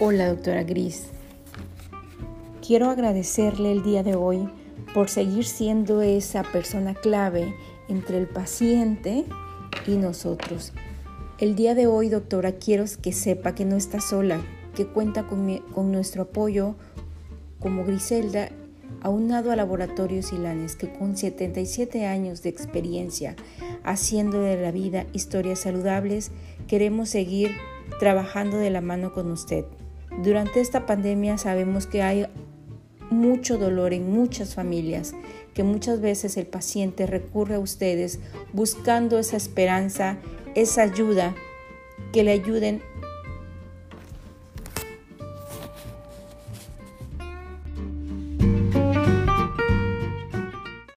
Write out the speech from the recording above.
Hola, doctora Gris. Quiero agradecerle el día de hoy por seguir siendo esa persona clave entre el paciente y nosotros. El día de hoy, doctora, quiero que sepa que no está sola, que cuenta con, nuestro apoyo como Griselda, aunado a Laboratorio Silanes, que con 77 años de experiencia haciendo de la vida historias saludables, queremos seguir trabajando de la mano con usted. Durante esta pandemia sabemos que hay mucho dolor en muchas familias, que muchas veces el paciente recurre a ustedes buscando esa esperanza, esa ayuda, que le ayuden